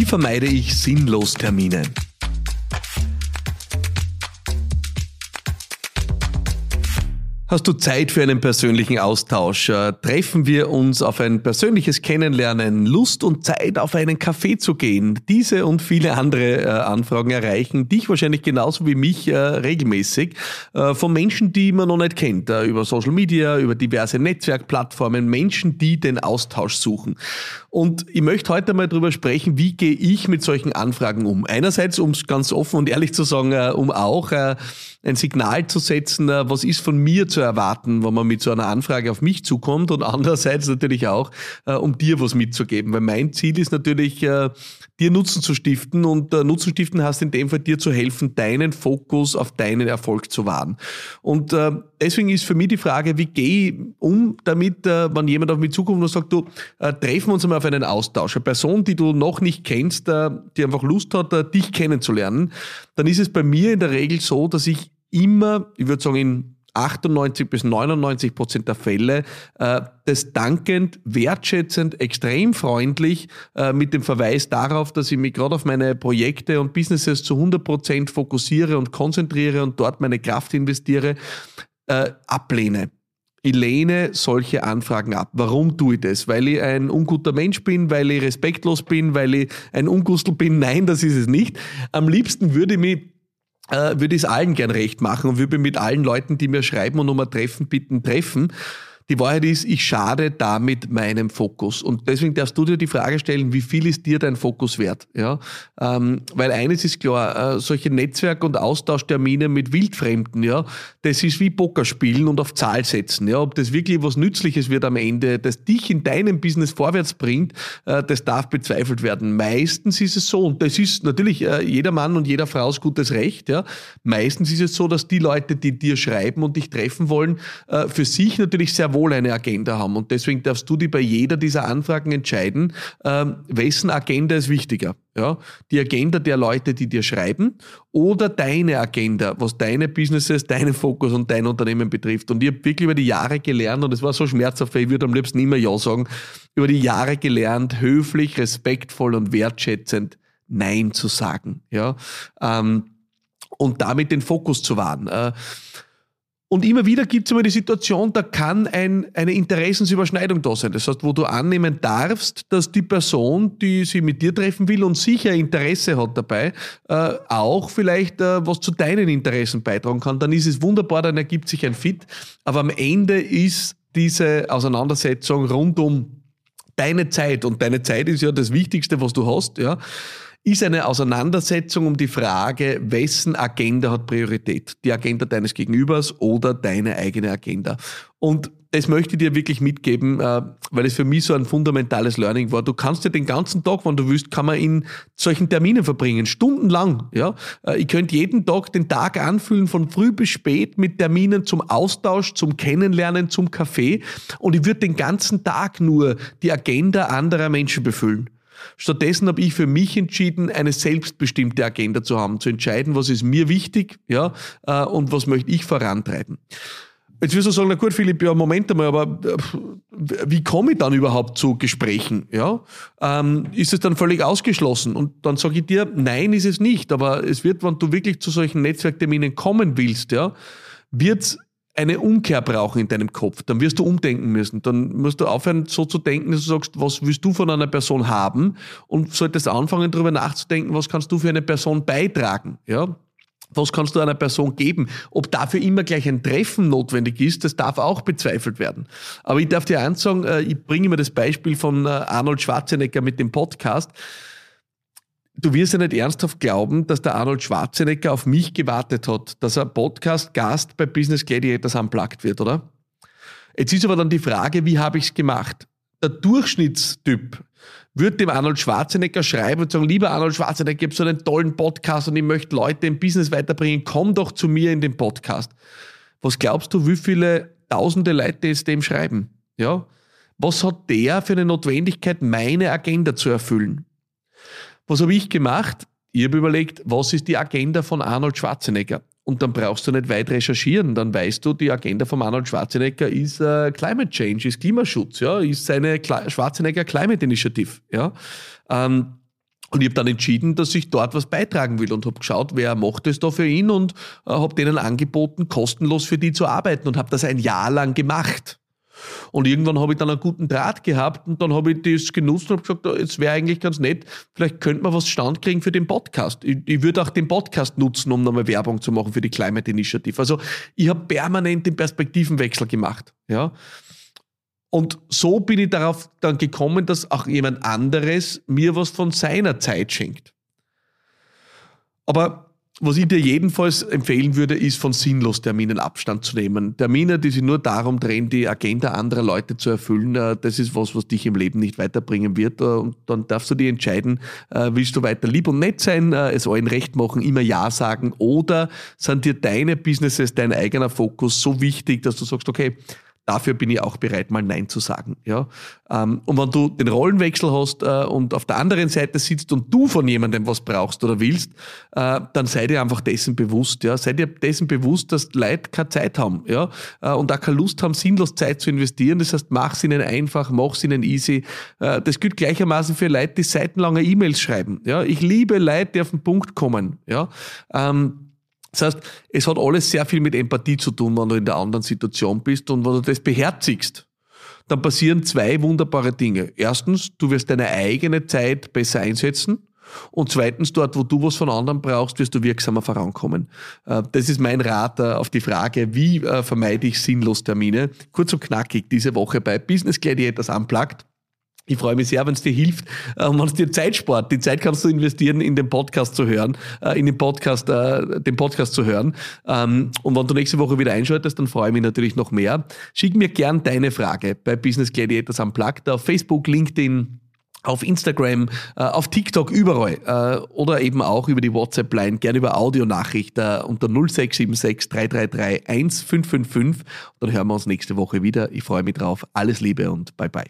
Wie vermeide ich sinnlos Termine? Hast du Zeit für einen persönlichen Austausch? Äh, treffen wir uns auf ein persönliches Kennenlernen, Lust und Zeit auf einen Kaffee zu gehen? Diese und viele andere äh, Anfragen erreichen dich wahrscheinlich genauso wie mich äh, regelmäßig von Menschen, die man noch nicht kennt, über Social Media, über diverse Netzwerkplattformen, Menschen, die den Austausch suchen. Und ich möchte heute mal darüber sprechen, wie gehe ich mit solchen Anfragen um? Einerseits, um es ganz offen und ehrlich zu sagen, um auch ein Signal zu setzen, was ist von mir zu erwarten, wenn man mit so einer Anfrage auf mich zukommt und andererseits natürlich auch, äh, um dir was mitzugeben. Weil mein Ziel ist natürlich, äh, dir Nutzen zu stiften und äh, Nutzen stiften heißt in dem Fall dir zu helfen, deinen Fokus auf deinen Erfolg zu wahren. Und äh, deswegen ist für mich die Frage, wie gehe ich um damit, äh, wenn jemand auf mich zukommt und sagt, du, äh, treffen wir uns einmal auf einen Austausch. Eine Person, die du noch nicht kennst, äh, die einfach Lust hat, äh, dich kennenzulernen, dann ist es bei mir in der Regel so, dass ich immer, ich würde sagen, in 98 bis 99 Prozent der Fälle äh, das dankend, wertschätzend, extrem freundlich äh, mit dem Verweis darauf, dass ich mich gerade auf meine Projekte und Businesses zu 100 Prozent fokussiere und konzentriere und dort meine Kraft investiere, äh, ablehne. Ich lehne solche Anfragen ab. Warum tue ich das? Weil ich ein unguter Mensch bin, weil ich respektlos bin, weil ich ein Ungustel bin? Nein, das ist es nicht. Am liebsten würde ich mich äh, würde ich es allen gern recht machen und würde mit allen Leuten, die mir schreiben und um ein Treffen bitten, treffen. Die Wahrheit ist, ich schade damit meinem Fokus. Und deswegen darfst du dir die Frage stellen, wie viel ist dir dein Fokus wert? Ja? Ähm, weil eines ist klar, äh, solche Netzwerk- und Austauschtermine mit Wildfremden, ja, das ist wie Pokerspielen und auf Zahl setzen. Ja? Ob das wirklich was Nützliches wird am Ende, das dich in deinem Business vorwärts bringt, äh, das darf bezweifelt werden. Meistens ist es so, und das ist natürlich äh, jeder Mann und jeder Frau ist gutes Recht, ja. Meistens ist es so, dass die Leute, die dir schreiben und dich treffen wollen, äh, für sich natürlich sehr wohl wohl eine Agenda haben. Und deswegen darfst du dich bei jeder dieser Anfragen entscheiden, ähm, wessen Agenda ist wichtiger. Ja? Die Agenda der Leute, die dir schreiben oder deine Agenda, was deine Businesses, deinen Fokus und dein Unternehmen betrifft. Und ich habe wirklich über die Jahre gelernt, und es war so schmerzhaft, ich würde am liebsten immer Ja sagen, über die Jahre gelernt, höflich, respektvoll und wertschätzend Nein zu sagen. Ja? Ähm, und damit den Fokus zu wahren. Äh, und immer wieder gibt es immer die Situation, da kann ein, eine Interessensüberschneidung da sein. Das heißt, wo du annehmen darfst, dass die Person, die sie mit dir treffen will und sicher Interesse hat dabei, äh, auch vielleicht äh, was zu deinen Interessen beitragen kann. Dann ist es wunderbar, dann ergibt sich ein Fit. Aber am Ende ist diese Auseinandersetzung rund um deine Zeit und deine Zeit ist ja das Wichtigste, was du hast, ja ist eine Auseinandersetzung um die Frage, wessen Agenda hat Priorität? Die Agenda deines Gegenübers oder deine eigene Agenda? Und das möchte ich dir wirklich mitgeben, äh, weil es für mich so ein fundamentales Learning war. Du kannst ja den ganzen Tag, wenn du willst, kann man in solchen Terminen verbringen, stundenlang. Ja, äh, ich könnte jeden Tag den Tag anfüllen von früh bis spät mit Terminen zum Austausch, zum Kennenlernen, zum Kaffee, und ich würde den ganzen Tag nur die Agenda anderer Menschen befüllen. Stattdessen habe ich für mich entschieden, eine selbstbestimmte Agenda zu haben, zu entscheiden, was ist mir wichtig ja, äh, und was möchte ich vorantreiben. Jetzt wirst du sagen, na gut, Philipp, ja, Moment einmal, aber äh, wie komme ich dann überhaupt zu Gesprächen? Ja? Ähm, ist es dann völlig ausgeschlossen? Und dann sage ich dir, nein, ist es nicht. Aber es wird, wenn du wirklich zu solchen Netzwerkterminen kommen willst, ja, wird eine Umkehr brauchen in deinem Kopf. Dann wirst du umdenken müssen. Dann musst du aufhören, so zu denken, dass du sagst, was willst du von einer Person haben? Und solltest anfangen, darüber nachzudenken, was kannst du für eine Person beitragen? Ja? Was kannst du einer Person geben? Ob dafür immer gleich ein Treffen notwendig ist, das darf auch bezweifelt werden. Aber ich darf dir eins sagen, äh, ich bringe immer das Beispiel von äh, Arnold Schwarzenegger mit dem Podcast. Du wirst ja nicht ernsthaft glauben, dass der Arnold Schwarzenegger auf mich gewartet hat, dass er Podcast-Gast bei Business Gladiators unplugged wird, oder? Jetzt ist aber dann die Frage, wie habe ich es gemacht? Der Durchschnittstyp wird dem Arnold Schwarzenegger schreiben und sagen, lieber Arnold Schwarzenegger, ich habe so einen tollen Podcast und ich möchte Leute im Business weiterbringen, komm doch zu mir in den Podcast. Was glaubst du, wie viele tausende Leute es dem schreiben? Ja? Was hat der für eine Notwendigkeit, meine Agenda zu erfüllen? Was habe ich gemacht? Ich habe überlegt, was ist die Agenda von Arnold Schwarzenegger? Und dann brauchst du nicht weit recherchieren. Dann weißt du, die Agenda von Arnold Schwarzenegger ist äh, Climate Change, ist Klimaschutz, ja, ist seine Kle Schwarzenegger Climate Initiative. Ja. Ähm, Und ich habe dann entschieden, dass ich dort was beitragen will und habe geschaut, wer macht es da für ihn und äh, habe denen angeboten, kostenlos für die zu arbeiten und habe das ein Jahr lang gemacht. Und irgendwann habe ich dann einen guten Draht gehabt und dann habe ich das genutzt und habe gesagt, es wäre eigentlich ganz nett, vielleicht könnte man was Stand kriegen für den Podcast. Ich, ich würde auch den Podcast nutzen, um nochmal Werbung zu machen für die Climate Initiative. Also ich habe permanent den Perspektivenwechsel gemacht. Ja. Und so bin ich darauf dann gekommen, dass auch jemand anderes mir was von seiner Zeit schenkt. Aber was ich dir jedenfalls empfehlen würde, ist von sinnlos Terminen Abstand zu nehmen. Termine, die sich nur darum drehen, die Agenda anderer Leute zu erfüllen, äh, das ist was, was dich im Leben nicht weiterbringen wird. Äh, und dann darfst du dir entscheiden, äh, willst du weiter lieb und nett sein, es allen recht machen, immer Ja sagen oder sind dir deine Businesses, dein eigener Fokus so wichtig, dass du sagst, okay, dafür bin ich auch bereit, mal Nein zu sagen. Ja? Ähm, und wenn du den Rollenwechsel hast äh, und auf der anderen Seite sitzt und du von jemandem was brauchst oder willst, äh, dann sei dir einfach dessen bewusst. Ja? Sei dir dessen bewusst, dass Leute keine Zeit haben ja? Äh, und auch keine Lust haben, sinnlos Zeit zu investieren. Das heißt, mach es ihnen einfach, mach es ihnen easy. Das gilt gleichermaßen für Leute, die seitenlange E-Mails schreiben. Ja? Ich liebe Leute, die auf den Punkt kommen. Ja? Ähm, das heißt, es hat alles sehr viel mit Empathie zu tun, wenn du in der anderen Situation bist und wenn du das beherzigst, dann passieren zwei wunderbare Dinge. Erstens, du wirst deine eigene Zeit besser einsetzen. Und zweitens, dort, wo du was von anderen brauchst, wirst du wirksamer vorankommen. Äh, das ist mein Rat äh, auf die Frage, wie äh, vermeide ich sinnlos Termine? Kurz und knackig diese Woche bei Business Gladiators Unplugged. Ich freue mich sehr, wenn es dir hilft äh, wenn es dir Zeit spart. Die Zeit kannst du investieren, in den Podcast zu hören, äh, in den Podcast, äh, den Podcast zu hören. Ähm, und wenn du nächste Woche wieder einschaltest, dann freue ich mich natürlich noch mehr. Schick mir gern deine Frage bei Business Gladiators Unplugged auf Facebook, LinkedIn, auf Instagram, auf TikTok, überall. oder eben auch über die WhatsApp-Line, gerne über Audionachricht unter 0676 333 1555. Dann hören wir uns nächste Woche wieder. Ich freue mich drauf. Alles Liebe und bye bye.